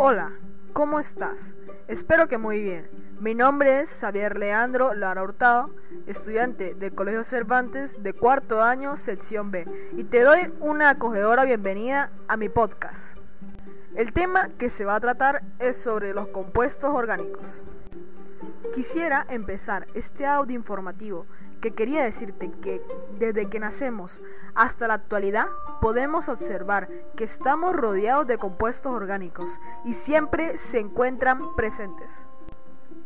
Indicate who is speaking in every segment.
Speaker 1: Hola, ¿cómo estás? Espero que muy bien. Mi nombre es Xavier Leandro Lara Hurtado, estudiante del Colegio Cervantes de cuarto año, sección B, y te doy una acogedora bienvenida a mi podcast. El tema que se va a tratar es sobre los compuestos orgánicos. Quisiera empezar este audio informativo que quería decirte que desde que nacemos hasta la actualidad podemos observar que estamos rodeados de compuestos orgánicos y siempre se encuentran presentes.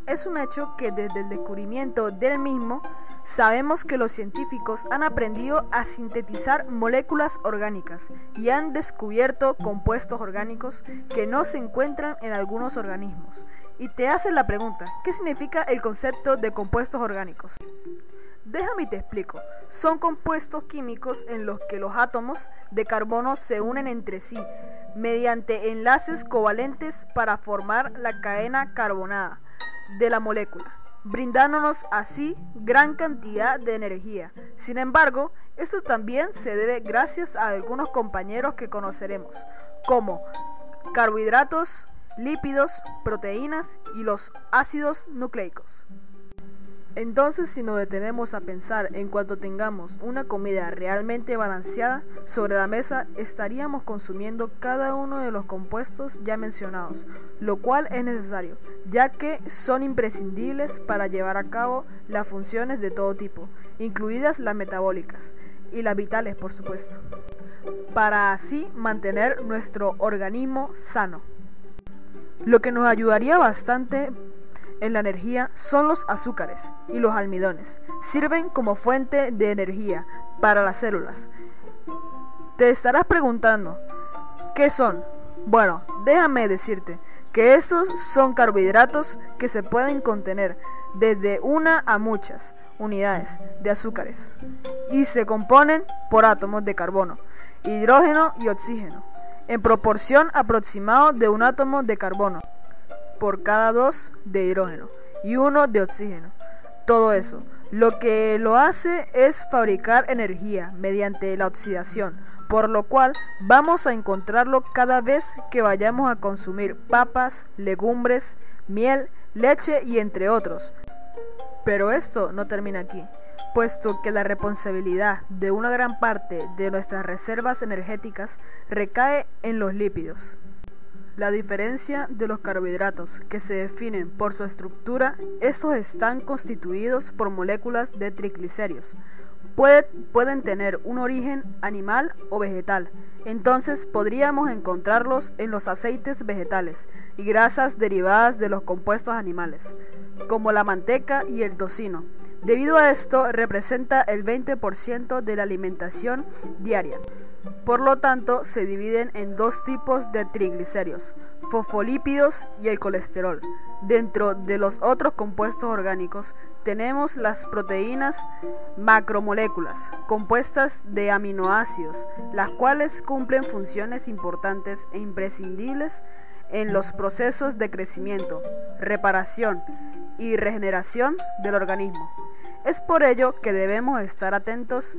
Speaker 1: Es un hecho que desde el descubrimiento del mismo sabemos que los científicos han aprendido a sintetizar moléculas orgánicas y han descubierto compuestos orgánicos que no se encuentran en algunos organismos. Y te hacen la pregunta, ¿qué significa el concepto de compuestos orgánicos? Déjame y te explico. Son compuestos químicos en los que los átomos de carbono se unen entre sí mediante enlaces covalentes para formar la cadena carbonada de la molécula, brindándonos así gran cantidad de energía. Sin embargo, esto también se debe gracias a algunos compañeros que conoceremos, como carbohidratos, lípidos, proteínas y los ácidos nucleicos. Entonces, si nos detenemos a pensar en cuanto tengamos una comida realmente balanceada sobre la mesa, estaríamos consumiendo cada uno de los compuestos ya mencionados, lo cual es necesario, ya que son imprescindibles para llevar a cabo las funciones de todo tipo, incluidas las metabólicas y las vitales, por supuesto, para así mantener nuestro organismo sano. Lo que nos ayudaría bastante en la energía son los azúcares y los almidones. Sirven como fuente de energía para las células. Te estarás preguntando, ¿qué son? Bueno, déjame decirte que esos son carbohidratos que se pueden contener desde una a muchas unidades de azúcares y se componen por átomos de carbono, hidrógeno y oxígeno, en proporción aproximada de un átomo de carbono por cada dos de hidrógeno y uno de oxígeno. Todo eso. Lo que lo hace es fabricar energía mediante la oxidación, por lo cual vamos a encontrarlo cada vez que vayamos a consumir papas, legumbres, miel, leche y entre otros. Pero esto no termina aquí, puesto que la responsabilidad de una gran parte de nuestras reservas energéticas recae en los lípidos. La diferencia de los carbohidratos, que se definen por su estructura, estos están constituidos por moléculas de triglicéridos. pueden tener un origen animal o vegetal, entonces podríamos encontrarlos en los aceites vegetales y grasas derivadas de los compuestos animales, como la manteca y el tocino. Debido a esto, representa el 20% de la alimentación diaria. Por lo tanto, se dividen en dos tipos de triglicéridos, fosfolípidos y el colesterol. Dentro de los otros compuestos orgánicos tenemos las proteínas macromoléculas, compuestas de aminoácidos, las cuales cumplen funciones importantes e imprescindibles en los procesos de crecimiento, reparación y regeneración del organismo. Es por ello que debemos estar atentos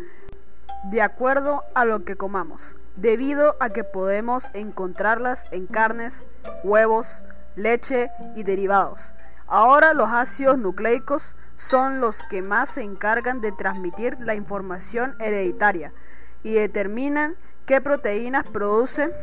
Speaker 1: de acuerdo a lo que comamos, debido a que podemos encontrarlas en carnes, huevos, leche y derivados. Ahora los ácidos nucleicos son los que más se encargan de transmitir la información hereditaria y determinan qué proteínas producen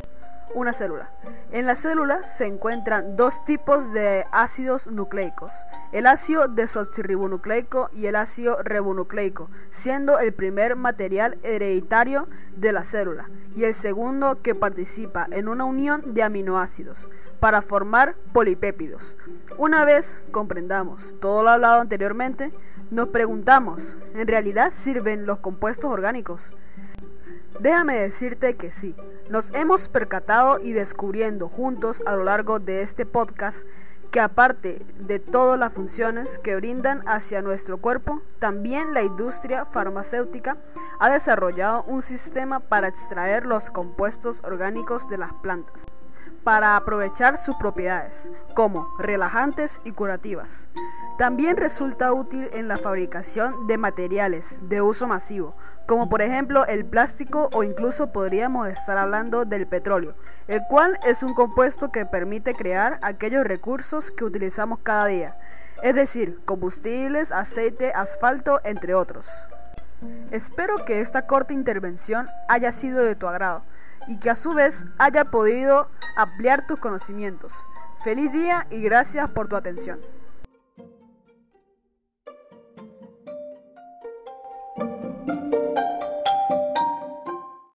Speaker 1: una célula. En la célula se encuentran dos tipos de ácidos nucleicos, el ácido desoxirribonucleico y el ácido ribonucleico, siendo el primer material hereditario de la célula y el segundo que participa en una unión de aminoácidos para formar polipépidos. Una vez comprendamos todo lo hablado anteriormente, nos preguntamos, ¿en realidad sirven los compuestos orgánicos? Déjame decirte que sí. Nos hemos percatado y descubriendo juntos a lo largo de este podcast que aparte de todas las funciones que brindan hacia nuestro cuerpo, también la industria farmacéutica ha desarrollado un sistema para extraer los compuestos orgánicos de las plantas, para aprovechar sus propiedades, como relajantes y curativas. También resulta útil en la fabricación de materiales de uso masivo, como por ejemplo el plástico o incluso podríamos estar hablando del petróleo, el cual es un compuesto que permite crear aquellos recursos que utilizamos cada día, es decir, combustibles, aceite, asfalto, entre otros. Espero que esta corta intervención haya sido de tu agrado y que a su vez haya podido ampliar tus conocimientos. Feliz día y gracias por tu atención.